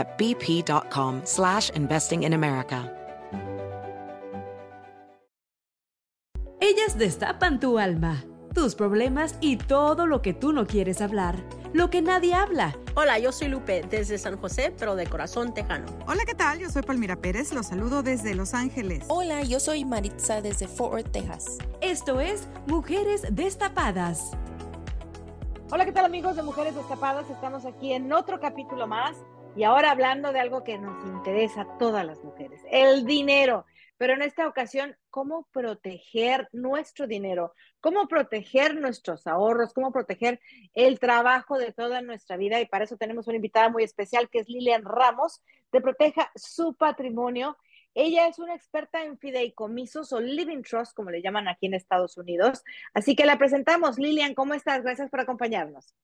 at bp.com slash investing in America. Ellas destapan tu alma, tus problemas y todo lo que tú no quieres hablar, lo que nadie habla. Hola, yo soy Lupe desde San José, pero de corazón tejano. Hola, ¿qué tal? Yo soy Palmira Pérez, los saludo desde Los Ángeles. Hola, yo soy Maritza desde Fort Worth, Texas. Esto es Mujeres Destapadas. Hola, ¿qué tal amigos de Mujeres Destapadas? Estamos aquí en otro capítulo más y ahora hablando de algo que nos interesa a todas las mujeres, el dinero. Pero en esta ocasión, ¿cómo proteger nuestro dinero? ¿Cómo proteger nuestros ahorros? ¿Cómo proteger el trabajo de toda nuestra vida? Y para eso tenemos una invitada muy especial que es Lilian Ramos, de Proteja su Patrimonio. Ella es una experta en fideicomisos o living trust, como le llaman aquí en Estados Unidos. Así que la presentamos. Lilian, ¿cómo estás? Gracias por acompañarnos.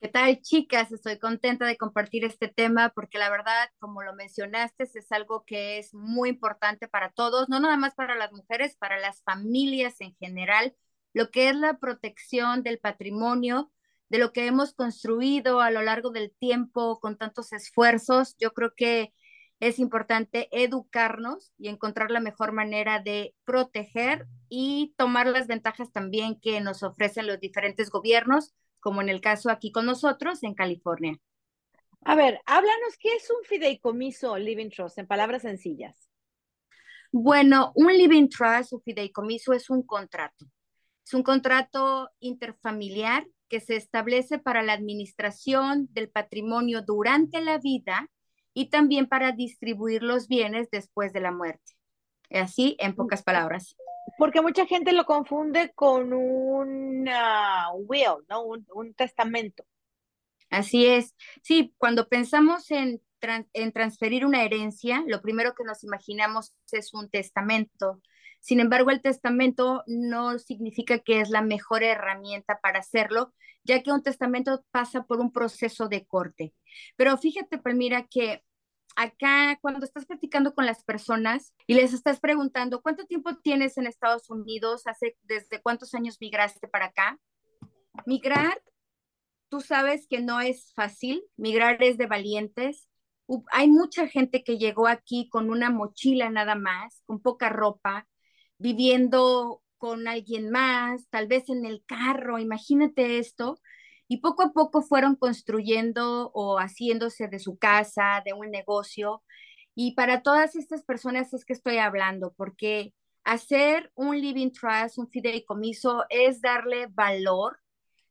¿Qué tal, chicas? Estoy contenta de compartir este tema porque la verdad, como lo mencionaste, es algo que es muy importante para todos, no nada más para las mujeres, para las familias en general, lo que es la protección del patrimonio, de lo que hemos construido a lo largo del tiempo con tantos esfuerzos. Yo creo que es importante educarnos y encontrar la mejor manera de proteger y tomar las ventajas también que nos ofrecen los diferentes gobiernos como en el caso aquí con nosotros en California. A ver, háblanos, ¿qué es un fideicomiso Living Trust en palabras sencillas? Bueno, un Living Trust o fideicomiso es un contrato. Es un contrato interfamiliar que se establece para la administración del patrimonio durante la vida y también para distribuir los bienes después de la muerte. Así, en pocas palabras. Porque mucha gente lo confunde con un will, ¿no? Un, testamento. Así es. Sí, cuando pensamos en, en transferir una herencia, lo primero que nos imaginamos es un testamento. Sin embargo, el testamento no significa que es la mejor herramienta para hacerlo, ya que un testamento pasa por un proceso de corte. Pero fíjate, Palmira, que acá cuando estás platicando con las personas y les estás preguntando, ¿cuánto tiempo tienes en Estados Unidos? ¿Hace, ¿Desde cuántos años migraste para acá? Migrar, tú sabes que no es fácil, migrar es de valientes. Hay mucha gente que llegó aquí con una mochila nada más, con poca ropa, viviendo con alguien más, tal vez en el carro, imagínate esto y poco a poco fueron construyendo o haciéndose de su casa, de un negocio. Y para todas estas personas es que estoy hablando, porque hacer un living trust, un fideicomiso, es darle valor,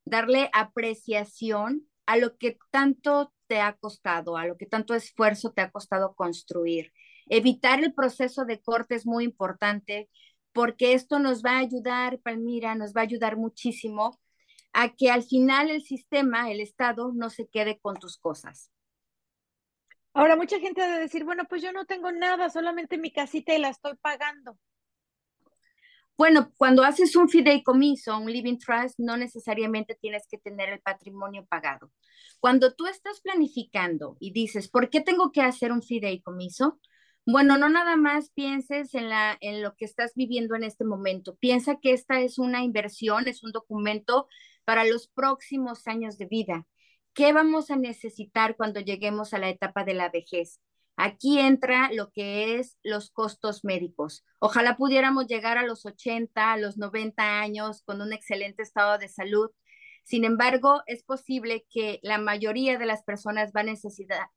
darle apreciación a lo que tanto te ha costado, a lo que tanto esfuerzo te ha costado construir. Evitar el proceso de corte es muy importante porque esto nos va a ayudar, Palmira, nos va a ayudar muchísimo a que al final el sistema, el Estado, no se quede con tus cosas. Ahora, mucha gente ha de decir, bueno, pues yo no tengo nada, solamente mi casita y la estoy pagando. Bueno, cuando haces un fideicomiso, un living trust, no necesariamente tienes que tener el patrimonio pagado. Cuando tú estás planificando y dices, ¿por qué tengo que hacer un fideicomiso? Bueno, no nada más pienses en, la, en lo que estás viviendo en este momento. Piensa que esta es una inversión, es un documento para los próximos años de vida. ¿Qué vamos a necesitar cuando lleguemos a la etapa de la vejez? Aquí entra lo que es los costos médicos. Ojalá pudiéramos llegar a los 80, a los 90 años con un excelente estado de salud. Sin embargo, es posible que la mayoría de las personas van a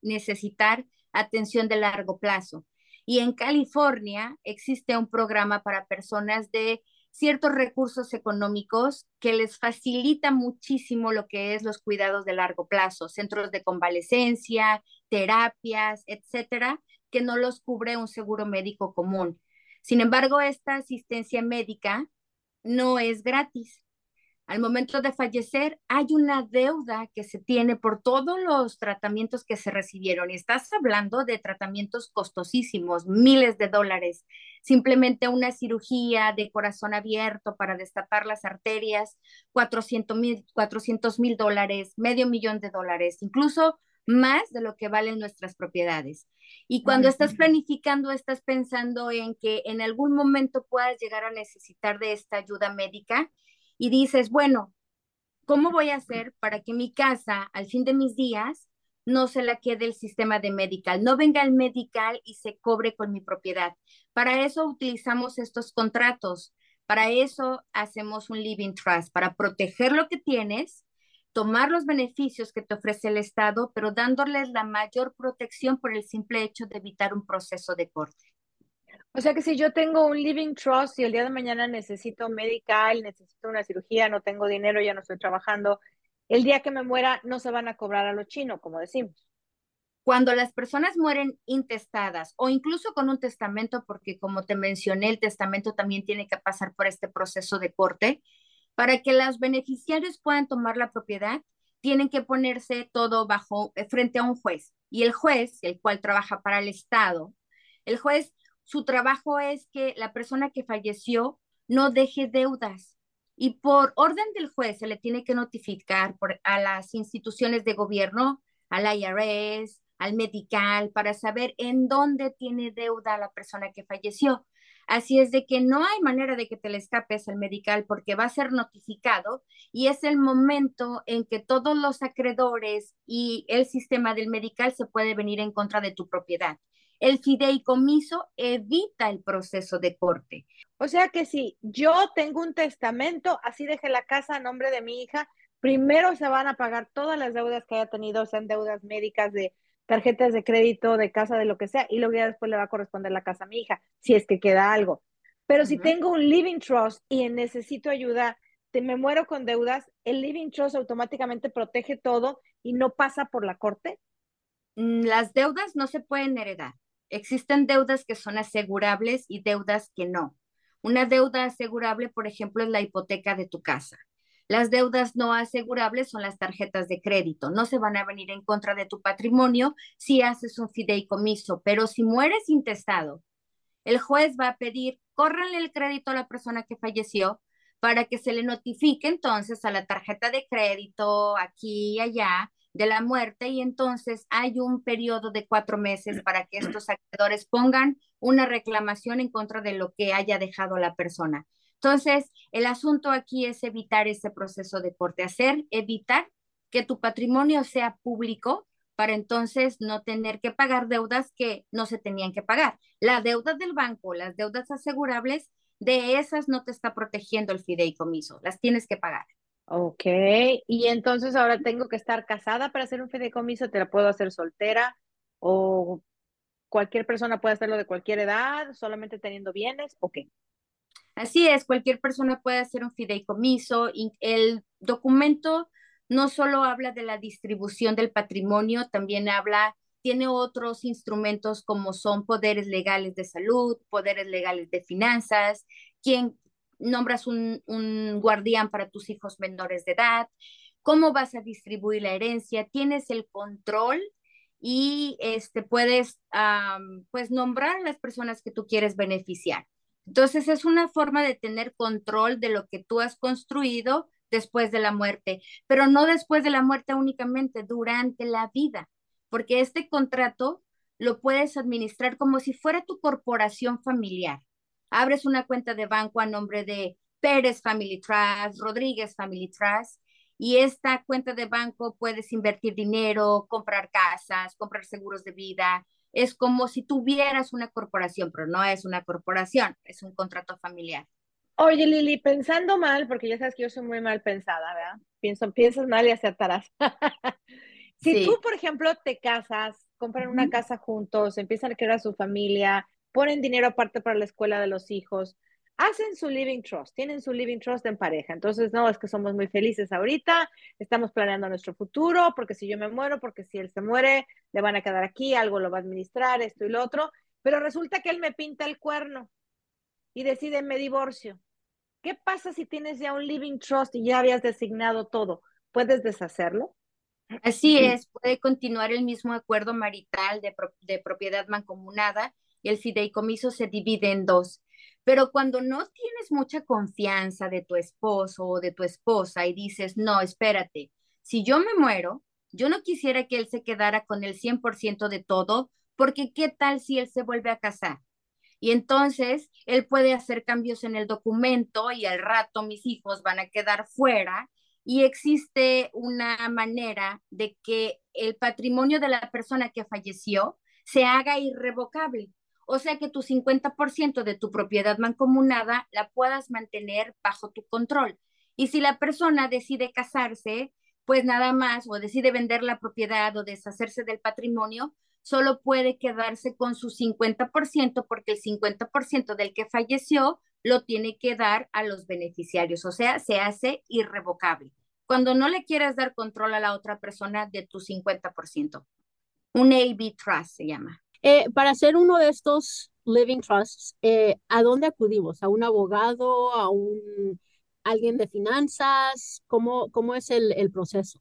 necesitar atención de largo plazo. Y en California existe un programa para personas de ciertos recursos económicos que les facilita muchísimo lo que es los cuidados de largo plazo, centros de convalecencia, terapias, etcétera, que no los cubre un seguro médico común. Sin embargo, esta asistencia médica no es gratis al momento de fallecer hay una deuda que se tiene por todos los tratamientos que se recibieron. Y estás hablando de tratamientos costosísimos, miles de dólares. Simplemente una cirugía de corazón abierto para destapar las arterias, 400 mil dólares, medio millón de dólares, incluso más de lo que valen nuestras propiedades. Y cuando estás planificando, estás pensando en que en algún momento puedas llegar a necesitar de esta ayuda médica y dices, bueno, ¿cómo voy a hacer para que mi casa al fin de mis días no se la quede el sistema de medical, no venga el medical y se cobre con mi propiedad? Para eso utilizamos estos contratos, para eso hacemos un living trust, para proteger lo que tienes, tomar los beneficios que te ofrece el Estado, pero dándoles la mayor protección por el simple hecho de evitar un proceso de corte. O sea que si yo tengo un living trust y el día de mañana necesito medical, necesito una cirugía, no tengo dinero, ya no estoy trabajando, el día que me muera no se van a cobrar a lo chino, como decimos. Cuando las personas mueren intestadas o incluso con un testamento, porque como te mencioné, el testamento también tiene que pasar por este proceso de corte, para que los beneficiarios puedan tomar la propiedad, tienen que ponerse todo bajo eh, frente a un juez. Y el juez, el cual trabaja para el Estado, el juez su trabajo es que la persona que falleció no deje deudas. Y por orden del juez se le tiene que notificar a las instituciones de gobierno, al IRS, al medical, para saber en dónde tiene deuda la persona que falleció. Así es de que no hay manera de que te le escapes al medical porque va a ser notificado y es el momento en que todos los acreedores y el sistema del medical se puede venir en contra de tu propiedad. El fideicomiso evita el proceso de corte. O sea que si yo tengo un testamento, así deje la casa a nombre de mi hija, primero se van a pagar todas las deudas que haya tenido, sean deudas médicas, de tarjetas de crédito, de casa, de lo que sea, y luego ya después le va a corresponder la casa a mi hija, si es que queda algo. Pero si tengo un living trust y necesito ayuda, te, me muero con deudas, el living trust automáticamente protege todo y no pasa por la corte. Mm, las deudas no se pueden heredar. Existen deudas que son asegurables y deudas que no. Una deuda asegurable, por ejemplo, es la hipoteca de tu casa. Las deudas no asegurables son las tarjetas de crédito. No se van a venir en contra de tu patrimonio si haces un fideicomiso, pero si mueres intestado, el juez va a pedir, córranle el crédito a la persona que falleció para que se le notifique entonces a la tarjeta de crédito aquí y allá de la muerte y entonces hay un periodo de cuatro meses para que estos acreedores pongan una reclamación en contra de lo que haya dejado la persona. Entonces, el asunto aquí es evitar ese proceso de corte, hacer, evitar que tu patrimonio sea público para entonces no tener que pagar deudas que no se tenían que pagar. La deuda del banco, las deudas asegurables, de esas no te está protegiendo el fideicomiso, las tienes que pagar. Ok, y entonces ahora tengo que estar casada para hacer un fideicomiso, te la puedo hacer soltera o cualquier persona puede hacerlo de cualquier edad, solamente teniendo bienes, ¿o qué? Así es, cualquier persona puede hacer un fideicomiso. El documento no solo habla de la distribución del patrimonio, también habla, tiene otros instrumentos como son poderes legales de salud, poderes legales de finanzas, quién nombras un, guardián para tus hijos menores de edad, cómo vas a distribuir la herencia, tienes el control y este, puedes pues nombrar a las personas que tú quieres beneficiar. Entonces es una forma de tener control de lo que tú has construido después de la muerte, pero no después de la muerte únicamente, durante la vida, porque este contrato lo puedes administrar como si fuera tu corporación familiar abres una cuenta de banco a nombre de Pérez Family Trust, Rodríguez Family Trust, y esta cuenta de banco puedes invertir dinero, comprar casas, comprar seguros de vida. Es como si tuvieras una corporación, pero no es una corporación, es un contrato familiar. Oye, Lili, pensando mal, porque ya sabes que yo soy muy mal pensada, ¿verdad? Pienso, piensas mal y acertarás. si tú, por ejemplo, te casas, compran una casa juntos, empiezan a crear su familia, ponen dinero aparte para la escuela de los hijos, hacen su living trust, tienen su living trust en pareja. Entonces, no, es que somos muy felices ahorita, estamos planeando nuestro futuro, porque si yo me muero, porque si él se muere, le van a quedar aquí, algo lo va a administrar, esto y lo otro. Pero resulta que él me pinta el cuerno y decide me divorcio. ¿Qué pasa si tienes ya un living trust y ya habías designado todo? ¿Puedes deshacerlo? Así es, puede continuar el mismo acuerdo marital de, de propiedad mancomunada y el fideicomiso se divide en dos. Pero cuando no tienes mucha confianza de tu esposo o de tu esposa y dices, no, espérate, si yo me muero, yo no quisiera que él se quedara con el 100% de todo, porque ¿qué tal si él se vuelve a casar? Y entonces él puede hacer cambios en el documento y al rato mis hijos van a quedar fuera y existe una manera de que el patrimonio de la persona que falleció se haga irrevocable. O sea que tu 50% de tu propiedad mancomunada la puedas mantener bajo tu control. Y si la persona decide casarse, pues nada más, o decide vender la propiedad o deshacerse del patrimonio, solo puede quedarse con su 50% porque el 50% del que falleció lo tiene que dar a los beneficiarios, o sea, se hace irrevocable. Cuando no le quieras dar control a la otra persona de tu 50%. Un AB Trust se llama. Eh, para hacer uno de estos living trusts, eh, ¿a dónde acudimos? ¿A un abogado? ¿A un alguien de finanzas? ¿Cómo, cómo es el, el proceso?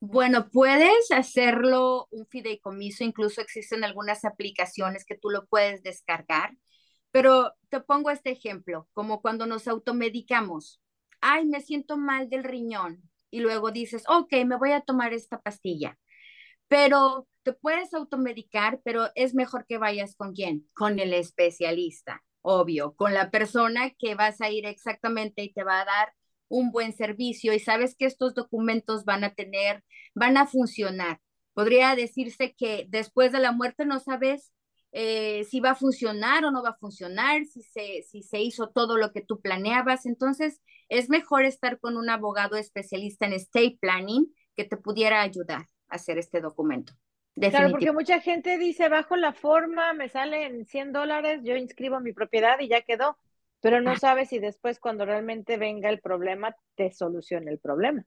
Bueno, puedes hacerlo un fideicomiso, incluso existen algunas aplicaciones que tú lo puedes descargar, pero te pongo este ejemplo, como cuando nos automedicamos. Ay, me siento mal del riñón y luego dices, ok, me voy a tomar esta pastilla pero te puedes automedicar, pero es mejor que vayas con quién? Con el especialista, obvio, con la persona que vas a ir exactamente y te va a dar un buen servicio y sabes que estos documentos van a tener, van a funcionar. Podría decirse que después de la muerte no sabes eh, si va a funcionar o no va a funcionar, si se, si se hizo todo lo que tú planeabas. Entonces, es mejor estar con un abogado especialista en estate planning que te pudiera ayudar hacer este documento. Claro, porque mucha gente dice, bajo la forma, me salen 100 dólares, yo inscribo mi propiedad y ya quedó, pero no ah. sabes si después cuando realmente venga el problema, te soluciona el problema.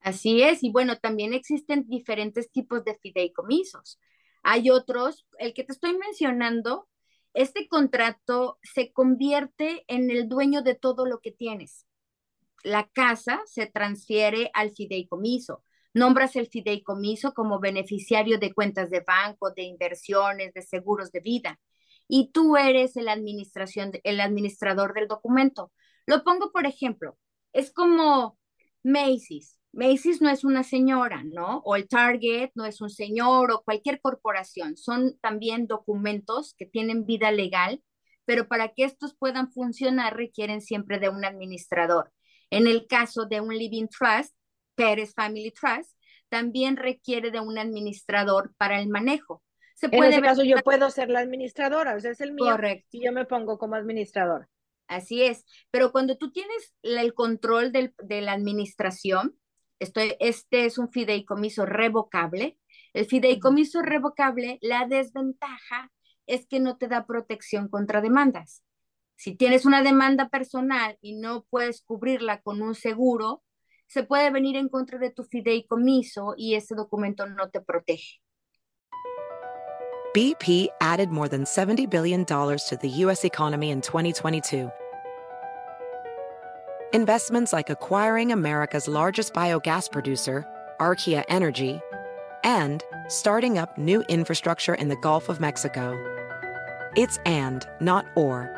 Así es, y bueno, también existen diferentes tipos de fideicomisos. Hay otros, el que te estoy mencionando, este contrato se convierte en el dueño de todo lo que tienes. La casa se transfiere al fideicomiso Nombras el fideicomiso como beneficiario de cuentas de banco, de inversiones, de seguros de vida. Y tú eres el, administración, el administrador del documento. Lo pongo por ejemplo. Es como Macy's. Macy's no es una señora, ¿no? O el Target no es un señor o cualquier corporación. Son también documentos que tienen vida legal, pero para que estos puedan funcionar requieren siempre de un administrador. En el caso de un living trust, Pérez Family Trust, también requiere de un administrador para el manejo. Se puede en ese caso yo puedo ser la administradora, o sea, es el mío Correcto. y yo me pongo como administrador. Así es, pero cuando tú tienes el control del, de la administración, esto, este es un fideicomiso revocable. El fideicomiso revocable, la desventaja es que no te da protección contra demandas. Si tienes una demanda personal y no puedes cubrirla con un seguro, se puede venir en contra de tu fideicomiso y ese documento no te protege. BP added more than $70 billion to the U.S. economy in 2022. Investments like acquiring America's largest biogas producer, Archaea Energy, and starting up new infrastructure in the Gulf of Mexico. It's and, not or.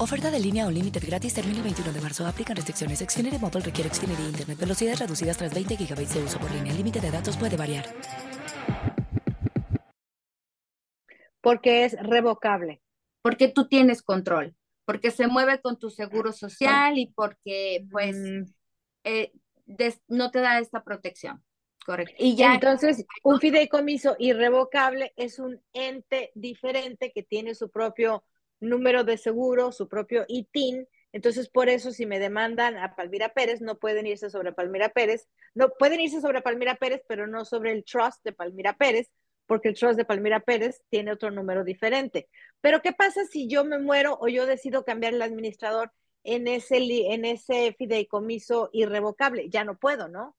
Oferta de línea o límite gratis termina el 21 de marzo. Aplican restricciones. Xfinity Mobile requiere Xfinity Internet. Velocidades reducidas tras 20 GB de uso por línea. El límite de datos puede variar. Porque es revocable. Porque tú tienes control, porque se mueve con tu seguro social y porque pues Mm. eh, des- no te da esta protección. Correcto. Y ya Entonces, un fideicomiso irrevocable es un ente diferente que tiene su propio número de seguro, su propio ITIN. Entonces, por eso, si me demandan a Palmira Pérez, no pueden irse sobre Palmira Pérez. No pueden irse sobre Palmira Pérez, pero no sobre el trust de Palmira Pérez, porque el trust de Palmira Pérez tiene otro número diferente. Pero, ¿qué pasa si yo me muero o yo decido cambiar el administrador en ese, en ese fideicomiso irrevocable? Ya no puedo, ¿no?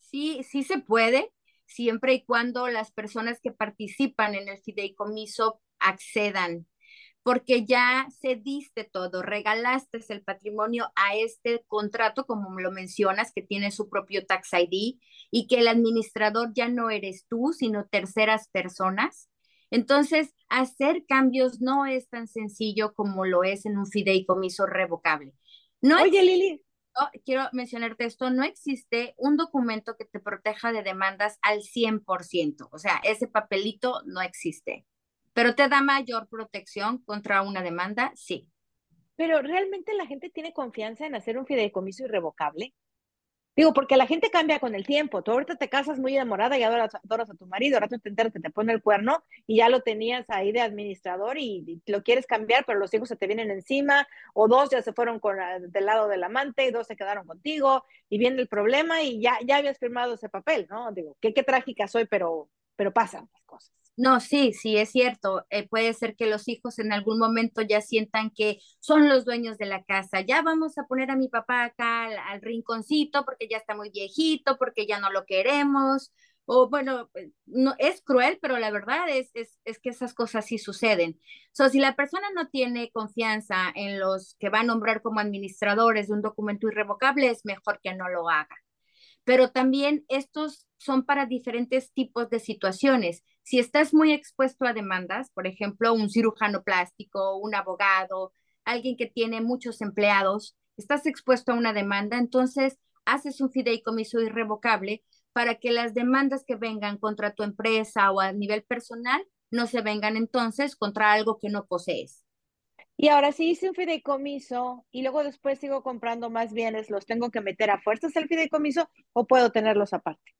Sí, sí se puede, siempre y cuando las personas que participan en el fideicomiso accedan, porque ya cediste todo, regalaste el patrimonio a este contrato, como lo mencionas, que tiene su propio tax ID y que el administrador ya no eres tú, sino terceras personas. Entonces, hacer cambios no es tan sencillo como lo es en un fideicomiso revocable. No Oye, Lili, no, quiero mencionarte esto, no existe un documento que te proteja de demandas al 100%, o sea, ese papelito no existe, pero te da mayor protección contra una demanda, sí. Pero realmente la gente tiene confianza en hacer un fideicomiso irrevocable. Digo, porque la gente cambia con el tiempo. Tú ahorita te casas muy enamorada y adoras, adoras a tu marido, ahora tú te enteras que te pone el cuerno y ya lo tenías ahí de administrador y, lo quieres cambiar, pero los hijos se te vienen encima, o dos ya se fueron con, del lado del amante y dos se quedaron contigo y viene el problema y ya, ya habías firmado ese papel, ¿no? Digo, qué, qué trágica soy, pero, pero pasan las cosas. No, sí, sí, es cierto. Eh, puede ser que los hijos en algún momento ya sientan que son los dueños de la casa. Ya vamos a poner a mi papá acá al, al rinconcito porque ya está muy viejito, porque ya no lo queremos. O bueno, eh, no, es cruel, pero la verdad es, es, es que esas cosas sí suceden. So, si la persona no tiene confianza en los que va a nombrar como administradores de un documento irrevocable, es mejor que no lo haga pero también estos son para diferentes tipos de situaciones. Si estás muy expuesto a demandas, por ejemplo, un cirujano plástico, un abogado, alguien que tiene muchos empleados, estás expuesto a una demanda, entonces haces un fideicomiso irrevocable para que las demandas que vengan contra tu empresa o a nivel personal no se vengan entonces contra algo que no posees. Y ahora si hice un fideicomiso y luego después sigo comprando más bienes, ¿los tengo que meter a fuerzas al fideicomiso o puedo tenerlos aparte?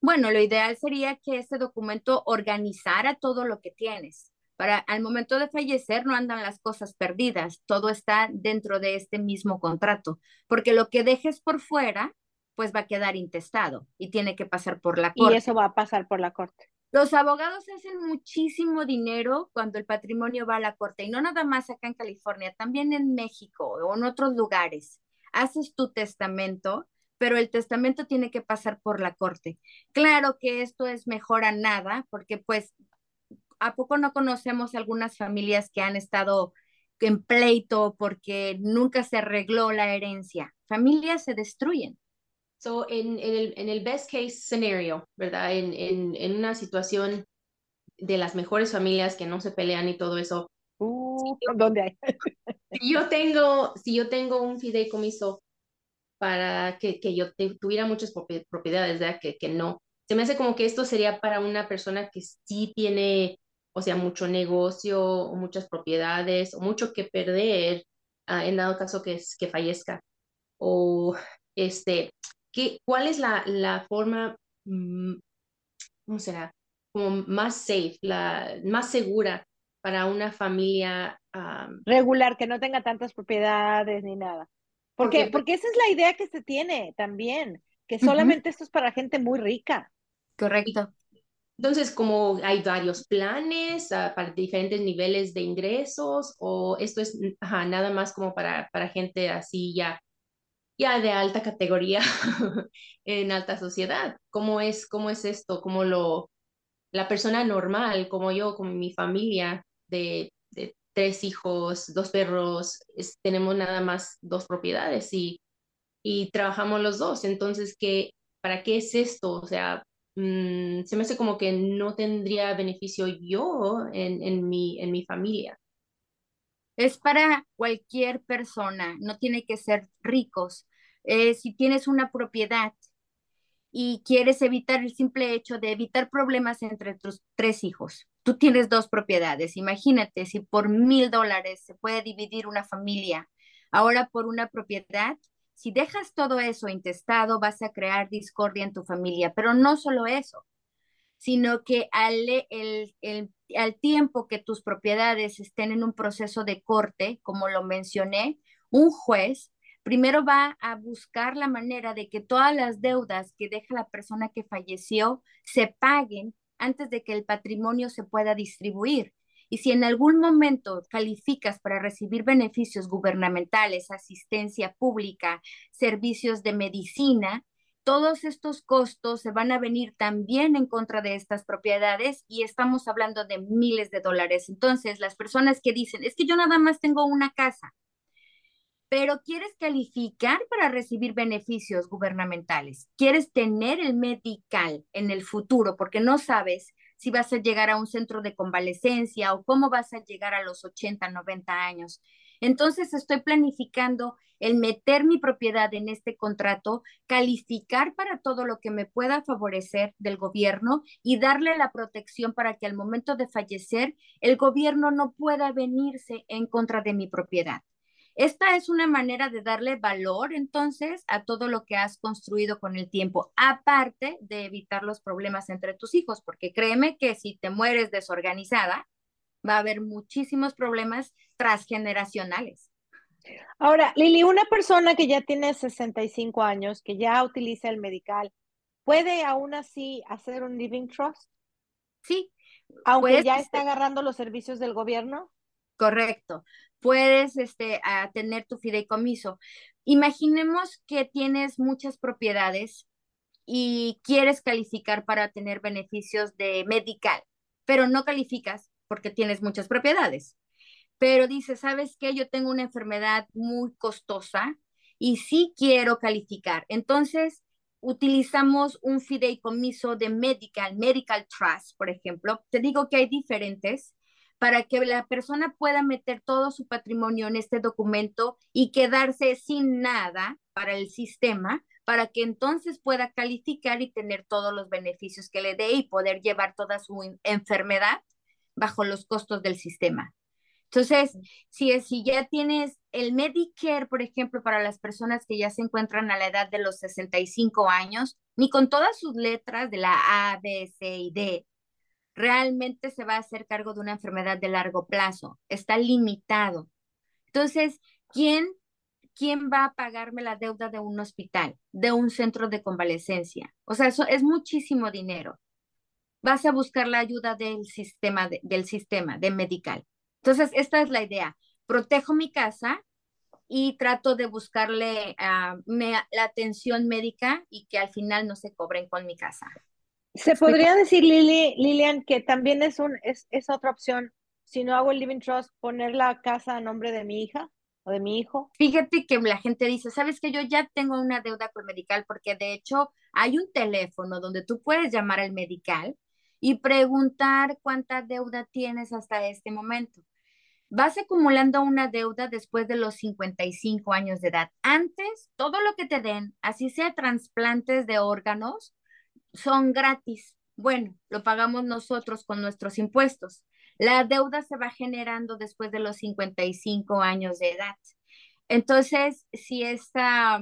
Bueno, lo ideal sería que este documento organizara todo lo que tienes. Para al momento de fallecer no andan las cosas perdidas, todo está dentro de este mismo contrato, porque lo que dejes por fuera, pues va a quedar intestado y tiene que pasar por la Y corte. eso va a pasar por la corte. Los abogados hacen muchísimo dinero cuando el patrimonio va a la corte y no nada más acá en California, también en México o en otros lugares. Haces tu testamento, pero el testamento tiene que pasar por la corte. Claro que esto es mejor a nada, porque pues ¿a poco no conocemos algunas familias que han estado en pleito porque nunca se arregló la herencia? Familias se destruyen. So, en, en el, en el best case scenario, ¿verdad? En, en, en una situación de las mejores familias que no se pelean y todo eso, Uh, ¿Dónde hay? si yo tengo, si yo tengo un fideicomiso para que, que yo te- tuviera muchas propi- propiedades, ¿verdad? Que, que no. Se me hace como que esto sería para una persona que sí tiene, o sea, mucho negocio, o muchas propiedades, o mucho que perder, ah, en dado caso que, que fallezca. O, este, ¿qué, cuál es la, la forma, mm, ¿cómo será? Como más safe, la más segura para una familia Regular, que no tenga tantas propiedades ni nada. Porque, Porque- porque esa es la idea que se tiene también, que solamente esto es para gente muy rica. Correcto. Entonces, como hay varios planes ah, para diferentes niveles de ingresos, o esto es ajá, nada más como para, para gente así ya, ya de alta categoría en alta sociedad. ¿Cómo es, cómo es esto? ¿Cómo lo, la persona normal, como yo, como mi familia de, de tres hijos, dos perros, es- tenemos nada más dos propiedades y, y trabajamos los dos. Entonces, ¿qué, ¿para qué es esto? O sea, mm, se me hace como que no tendría beneficio yo en, en mi, en mi familia. Es para cualquier persona, no tiene que ser ricos. Eh, si tienes una propiedad y quieres evitar el simple hecho de evitar problemas entre tus tres hijos, tú tienes dos propiedades. Imagínate si por mil dólares se puede dividir una familia, ahora por una propiedad. Si dejas todo eso intestado, vas a crear discordia en tu familia, pero no solo eso, sino que al, el, el, al tiempo que tus propiedades estén en un proceso de corte, como lo mencioné, un juez primero va a buscar la manera de que todas las deudas que deja la persona que falleció se paguen antes de que el patrimonio se pueda distribuir. Y si en algún momento calificas para recibir beneficios gubernamentales, asistencia pública, servicios de medicina, todos estos costos se van a venir también en contra de estas propiedades y estamos hablando de miles de dólares. Entonces, las personas que dicen, es que yo nada más tengo una casa, pero quieres calificar para recibir beneficios gubernamentales, quieres tener el medical en el futuro porque no sabes si vas a llegar a un centro de convalecencia o cómo vas a llegar a los 80, 90 años. Entonces estoy planificando el meter mi propiedad en este contrato, calificar para todo lo que me pueda favorecer del gobierno y darle la protección para que al momento de fallecer el gobierno no pueda venirse en contra de mi propiedad. Esta es una manera de darle valor entonces a todo lo que has construido con el tiempo, aparte de evitar los problemas entre tus hijos, porque créeme que si te mueres desorganizada, va a haber muchísimos problemas transgeneracionales. Ahora, Lili, una persona que ya tiene 65 años, que ya utiliza el medical, ¿puede aún así hacer un living trust? Sí. Aunque ya está agarrando los servicios del gobierno. Correcto puedes este, a tener tu fideicomiso. Imaginemos que tienes muchas propiedades y quieres calificar para tener beneficios de medical, pero no calificas porque tienes muchas propiedades. Pero dices, ¿sabes qué? Yo tengo una enfermedad muy costosa y sí quiero calificar. Entonces, utilizamos un fideicomiso de medical, medical trust, por ejemplo. Te digo que hay diferentes para que la persona pueda meter todo su patrimonio en este documento y quedarse sin nada para el sistema, para que entonces pueda calificar y tener todos los beneficios que le dé y poder llevar toda su enfermedad bajo los costos del sistema. Entonces, si, si ya tienes el Medicare, por ejemplo, para las personas que ya se encuentran a la edad de los 65 años, ni con todas sus letras de la A, B, C y D, realmente se va a hacer cargo de una enfermedad de largo plazo, está limitado. Entonces, ¿quién, quién va a pagarme la deuda de un hospital, de un centro de convalecencia? O sea, eso es muchísimo dinero. Vas a buscar la ayuda del sistema, del sistema, de medical. Entonces, esta es la idea. Protejo mi casa y trato de buscarle ah, la atención médica y que al final no se cobren con mi casa. Se podría decir, Lili, Lilian, que también es, un, es, es otra opción, si no hago el Living Trust, poner la casa a nombre de mi hija o de mi hijo. Fíjate que la gente dice, sabes que yo ya tengo una deuda con Medical, porque de hecho hay un teléfono donde tú puedes llamar al Medical y preguntar cuánta deuda tienes hasta este momento. Vas acumulando una deuda después de los 55 años de edad. Antes, todo lo que te den, así sea trasplantes de órganos, son gratis. Bueno, lo pagamos nosotros con nuestros impuestos. La deuda se va generando después de los 55 años de edad. Entonces, si esta,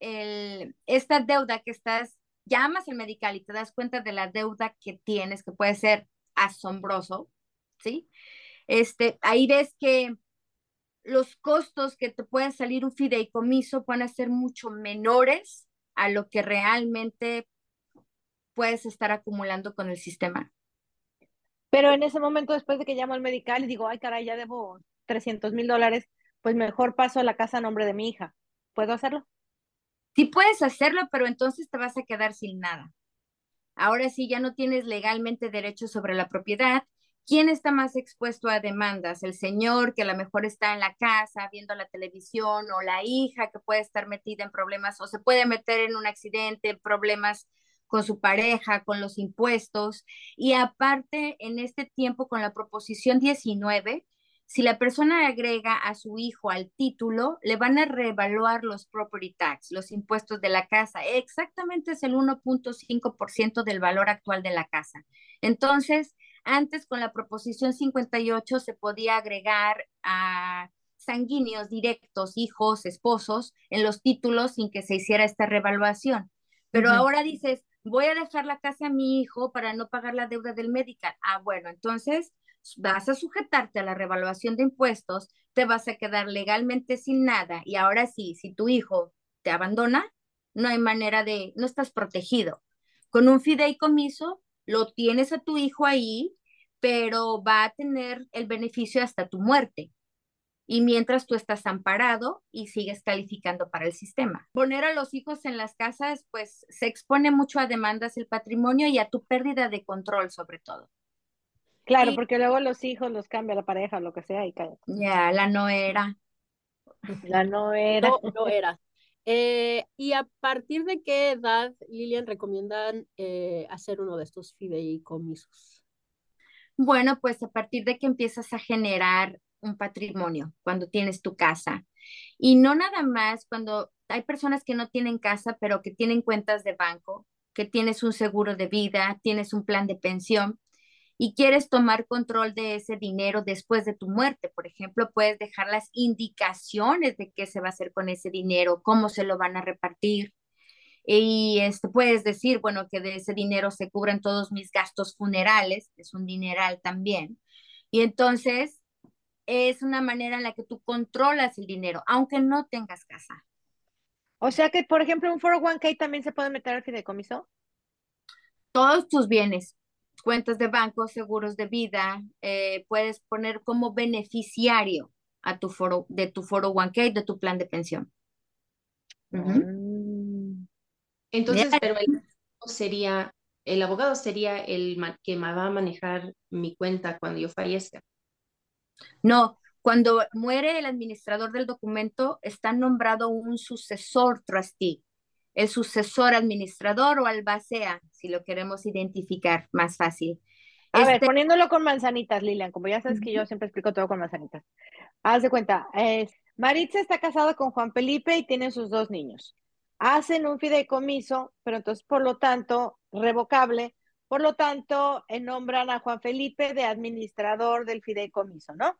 el, esta deuda que estás, llamas al medical y te das cuenta de la deuda que tienes, que puede ser asombroso, ¿sí? Este, ahí ves que los costos que te pueden salir un fideicomiso pueden ser mucho menores a lo que realmente puedes estar acumulando con el sistema. Pero en ese momento, después de que llamo al medical y digo, ay, caray, ya debo 300 mil dólares, pues mejor paso a la casa a nombre de mi hija. ¿Puedo hacerlo? Sí puedes hacerlo, pero entonces te vas a quedar sin nada. Ahora sí, ya no tienes legalmente derecho sobre la propiedad. ¿Quién está más expuesto a demandas? ¿El señor que a lo mejor está en la casa viendo la televisión o la hija que puede estar metida en problemas o se puede meter en un accidente, problemas con su pareja, con los impuestos. Y aparte, en este tiempo, con la proposición 19, si la persona agrega a su hijo al título, le van a reevaluar los property tax, los impuestos de la casa. Exactamente es el 1.5% del valor actual de la casa. Entonces, Antes con la proposición 58 se podía agregar a sanguíneos directos, hijos, esposos, en los títulos sin que se hiciera esta revaluación. Pero ahora dices, voy a dejar la casa a mi hijo para no pagar la deuda del medical. Ah, bueno, entonces vas a sujetarte a la revaluación de impuestos, te vas a quedar legalmente sin nada y ahora sí, si tu hijo te abandona, no hay manera de, no estás protegido. Con un fideicomiso, lo tienes a tu hijo ahí, pero va a tener el beneficio hasta tu muerte. Y mientras tú estás amparado y sigues calificando para el sistema. Poner a los hijos en las casas, pues se expone mucho a demandas el patrimonio y a tu pérdida de control sobre todo. Claro, porque luego los hijos los cambia la pareja, lo que sea, y cae. Ya, la no era. La no era. No, era. Eh, ¿Y a partir de qué edad, Lilian, recomiendan eh, hacer uno de estos fideicomisos? Bueno, pues a partir de que empiezas a generar un patrimonio cuando tienes tu casa. Y no nada más cuando hay personas que no tienen casa, pero que tienen cuentas de banco, que tienes un seguro de vida, tienes un plan de pensión y quieres tomar control de ese dinero después de tu muerte. Por ejemplo, puedes dejar las indicaciones de qué se va a hacer con ese dinero, cómo se lo van a repartir. Y este, puedes decir, bueno, que de ese dinero se cubren todos mis gastos funerales, es un dineral también. Y entonces es una manera en la que tú controlas el dinero, aunque no tengas casa. O sea que, por ejemplo, un 401k también se puede meter al fideicomiso. Todos tus bienes, cuentas de banco, seguros de vida, eh, puedes poner como beneficiario a tu foro, de tu foro 1K, de tu plan de pensión. Mm. Entonces, pero el sería, el abogado sería el que me va a manejar mi cuenta cuando yo fallezca. No, cuando muere el administrador del documento, está nombrado un sucesor trustee el sucesor administrador o albacea, si lo queremos identificar más fácil. A ver, este poniéndolo con manzanitas, Lilian, como ya sabes que yo siempre explico todo con manzanitas. Haz de cuenta, Maritza está casada con Juan Felipe y tiene sus dos niños. Hacen un fideicomiso, pero entonces, por lo tanto, revocable, por lo tanto, nombran a Juan Felipe de administrador del fideicomiso, ¿no?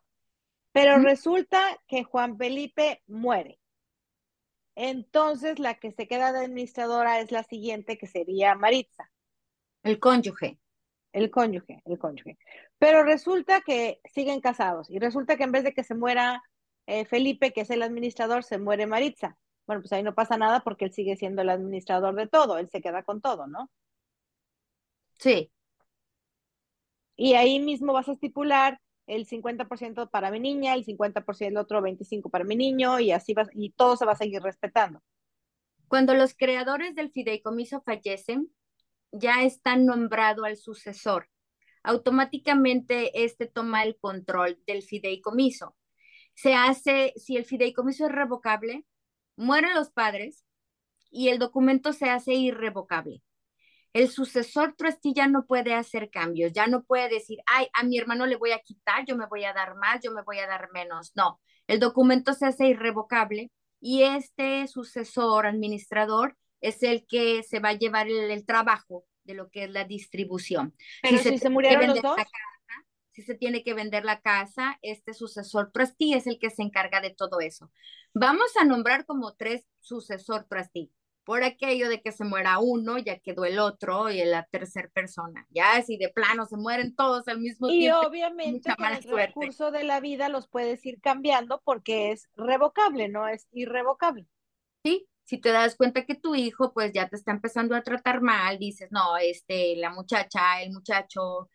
Pero resulta que Juan Felipe muere. Entonces, la que se queda de administradora es la siguiente, que sería Maritza. El cónyuge. El cónyuge, el cónyuge. Pero resulta que siguen casados y resulta que en vez de que se muera eh, Felipe, que es el administrador, se muere Maritza. Bueno, pues ahí no pasa nada porque él sigue siendo el administrador de todo, él se queda con todo, ¿no? Sí. Y ahí mismo vas a estipular el 50% para mi niña, el 50% el otro 25% para mi niño y así va, y todo se va a seguir respetando. Cuando los creadores del fideicomiso fallecen, ya está nombrado al sucesor. Automáticamente este toma el control del fideicomiso. Se hace, si el fideicomiso es revocable, mueren los padres y el documento se hace irrevocable el sucesor trustee ya no puede hacer cambios, ya no puede decir, ay, a mi hermano le voy a quitar, yo me voy a dar más, yo me voy a dar menos. No, el documento se hace irrevocable y este sucesor administrador es el que se va a llevar el, trabajo de lo que es la distribución. Pero si, se, murieron los dos. si se tiene que vender la casa, este sucesor trustee es el que se encarga de todo eso. Vamos a nombrar como tres sucesor trustee por aquello de que se muera uno, ya quedó el otro y la tercera persona. Ya si de plano se mueren todos al mismo tiempo. Y obviamente con el recurso de la vida los puedes ir cambiando porque es revocable, no es irrevocable. Sí, si te das cuenta que tu hijo pues ya te está empezando a tratar mal, dices, no, este, la muchacha, el muchacho,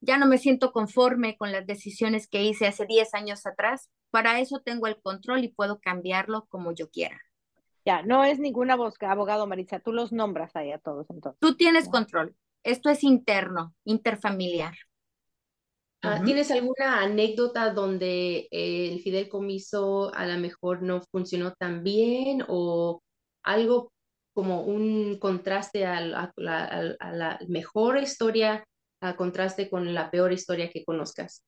ya no me siento conforme con las decisiones que hice hace 10 años atrás, para eso tengo el control y puedo cambiarlo como yo quiera. Ya, no es ningún abogado, Maritza, tú los nombras ahí a todos entonces. Tú tienes control. Esto es interno, interfamiliar. Ah, ¿Tienes alguna anécdota donde el fideicomiso a lo mejor no funcionó tan bien o algo como un contraste a la, mejor historia, a contraste con la peor historia que conozcas?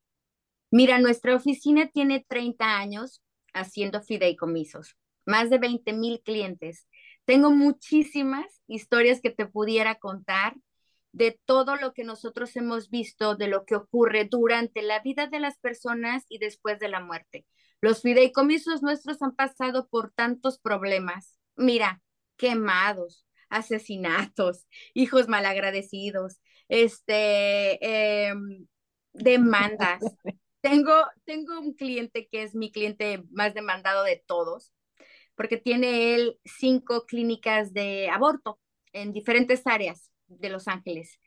Mira, nuestra oficina tiene 30 años haciendo fideicomisos más de 20 mil clientes. Tengo muchísimas historias que te pudiera contar de todo lo que nosotros hemos visto, de lo que ocurre durante la vida de las personas y después de la muerte. Los fideicomisos nuestros han pasado por tantos problemas. Mira, quemados, asesinatos, hijos malagradecidos, este, em, demandas. tengo, tengo un cliente que es mi cliente más demandado de todos, porque tiene él cinco clínicas de aborto en diferentes áreas de Los Ángeles.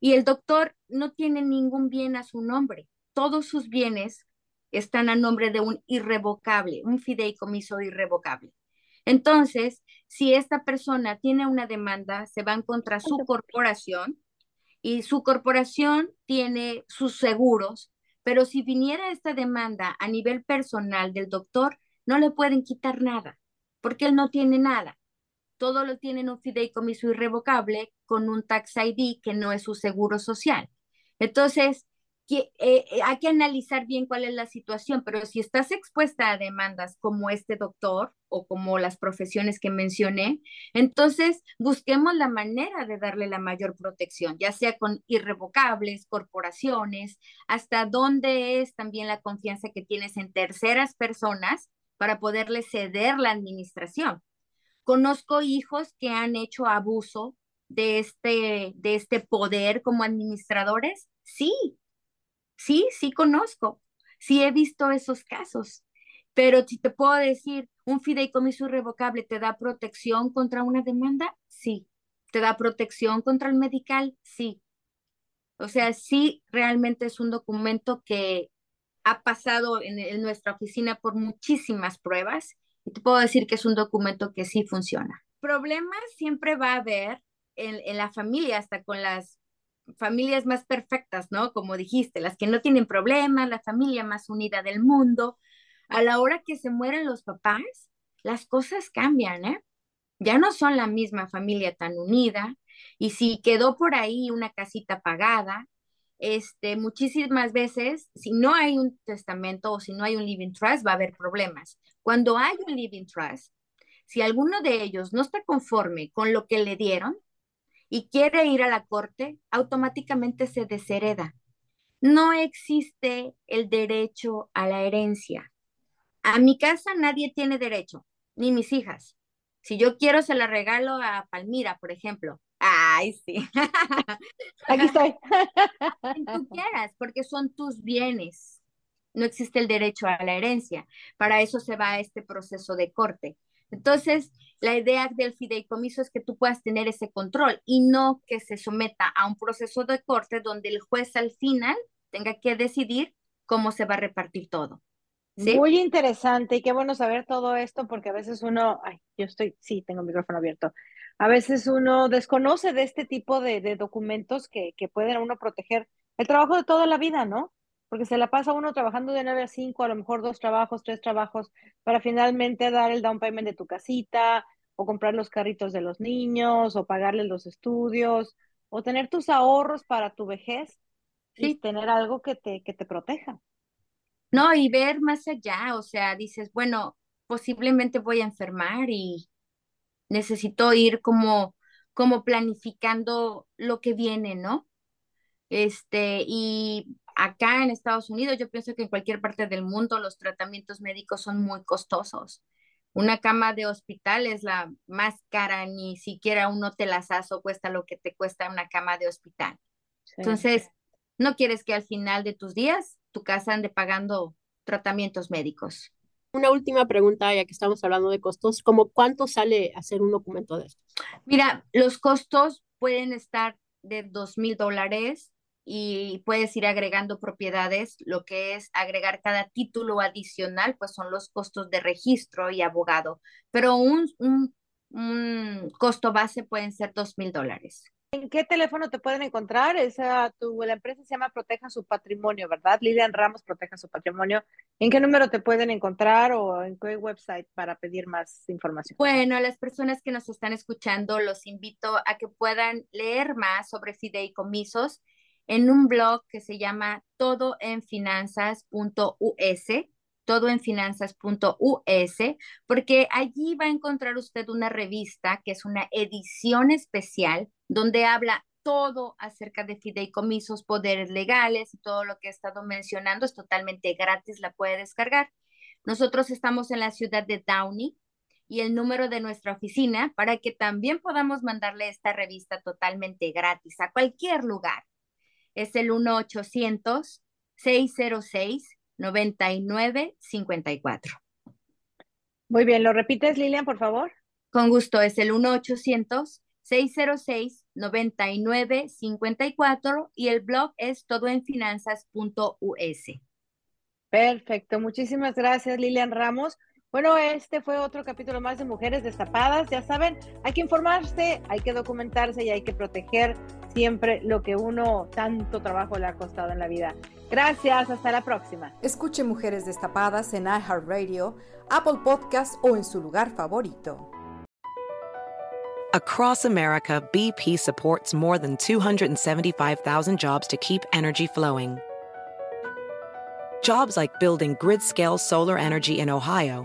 Y el doctor no tiene ningún bien a su nombre. Todos sus bienes están a nombre de un irrevocable, un fideicomiso irrevocable. Entonces, si esta persona tiene una demanda, se van contra su corporación y su corporación tiene sus seguros, pero si viniera esta demanda a nivel personal del doctor, no le pueden quitar nada, porque él no tiene nada. Todo lo tiene en un fideicomiso irrevocable con un tax ID que no es su seguro social. Entonces, que, eh, eh, hay que analizar bien cuál es la situación, pero si estás expuesta a demandas como este doctor o como las profesiones que mencioné, entonces busquemos la manera de darle la mayor protección, ya sea con irrevocables, corporaciones, hasta dónde es también la confianza que tienes en terceras personas para poderle ceder la administración. Conozco hijos que han hecho abuso de este, de este poder como administradores. Sí, Sí, sí conozco, sí he visto esos casos, pero si te puedo decir, un fideicomiso irrevocable te da protección contra una demanda, sí. ¿Te da protección contra el medical? Sí. O sea, sí, realmente es un documento que ha pasado en, nuestra oficina por muchísimas pruebas y te puedo decir que es un documento que sí funciona. Problemas siempre va a haber en, en la familia, hasta con las familias más perfectas, ¿no? Como dijiste, las que no tienen problemas, la familia más unida del mundo. A la hora que se mueren los papás, las cosas cambian, ¿eh? Ya no son la misma familia tan unida. Y si quedó por ahí una casita pagada, este, muchísimas veces, si no hay un testamento o si no hay un living trust, va a haber problemas. Cuando hay un living trust, si alguno de ellos no está conforme con lo que le dieron, y quiere ir a la corte, automáticamente se deshereda. No existe el derecho a la herencia. A mi casa nadie tiene derecho, ni mis hijas. Si yo quiero, se la regalo a Palmira, por ejemplo. Ay, sí. Aquí estoy. tú quieras, porque son tus bienes. No existe el derecho a la herencia. Para eso se va a este proceso de corte. Entonces, la idea del fideicomiso es que tú puedas tener ese control y no que se someta a un proceso de corte donde el juez al final tenga que decidir cómo se va a repartir todo. Muy interesante y qué bueno saber todo esto porque a veces uno, ay, yo estoy, sí, tengo el micrófono abierto, a veces uno desconoce de este tipo de, de documentos que, que pueden a uno proteger el trabajo de toda la vida, ¿no? porque se la pasa uno trabajando de 9 a 5, a lo mejor dos trabajos, tres trabajos, para finalmente dar el down payment de tu casita, o comprar los carritos de los niños, o pagarles los estudios, o tener tus ahorros para tu vejez y tener algo que te, que te proteja. No, y ver más allá, o sea, dices, bueno, posiblemente voy a enfermar y necesito ir como, como planificando lo que viene, ¿no? Este, y acá en Estados Unidos, yo pienso que en cualquier parte del mundo los tratamientos médicos son muy costosos. Una cama de hospital es la más cara, ni siquiera un hotelazo cuesta lo que te cuesta una cama de hospital. Entonces, no quieres que al final de tus días tu casa ande pagando tratamientos médicos. Una última pregunta, ya que estamos hablando de costos, ¿cómo cuánto sale hacer un documento de esto? Mira, los costos pueden estar de dos mil dólares y puedes ir agregando propiedades, lo que es agregar cada título adicional, pues son los costos de registro y abogado, pero un, un, un costo base pueden ser dos mil dólares. ¿En qué teléfono te pueden encontrar? Esa, tu, la empresa se llama Proteja su Patrimonio, ¿verdad? Lilian Ramos, Proteja su Patrimonio. ¿En qué número te pueden encontrar o en qué website para pedir más información? Bueno, a las personas que nos están escuchando, los invito a que puedan leer más sobre fideicomisos en un blog que se llama todoenfinanzas.us, todoenfinanzas.us, porque allí va a encontrar usted una revista que es una edición especial donde habla todo acerca de fideicomisos, poderes legales todo lo que he estado mencionando. Es totalmente gratis, la puede descargar. Nosotros estamos en la ciudad de Downey y el número de nuestra oficina para que también podamos mandarle esta revista totalmente gratis a cualquier lugar. Es el 1-800-606-9954. Muy bien, ¿lo repites, Lilian, por favor? Con gusto, es el 1-800-606-9954 y el blog es todoenfinanzas.us. Perfecto, muchísimas gracias, Lilian Ramos. Bueno, este fue otro capítulo más de Mujeres Destapadas. Ya saben, hay que informarse, hay que documentarse y hay que proteger siempre lo que uno tanto trabajo le ha costado en la vida. Gracias, hasta la próxima. Escuche Mujeres Destapadas en iHeartRadio, Apple Podcast o en su lugar favorito. Across America, BP supports more than 275,000 jobs to keep energy flowing. Jobs like building grid-scale solar energy in Ohio